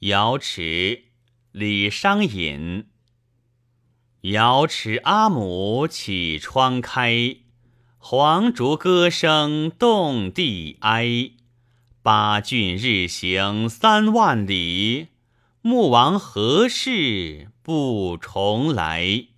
瑶池李商隐。瑶池阿母起窗开黄竹歌声动地哀。八骏日行三万里穆王何事不重来？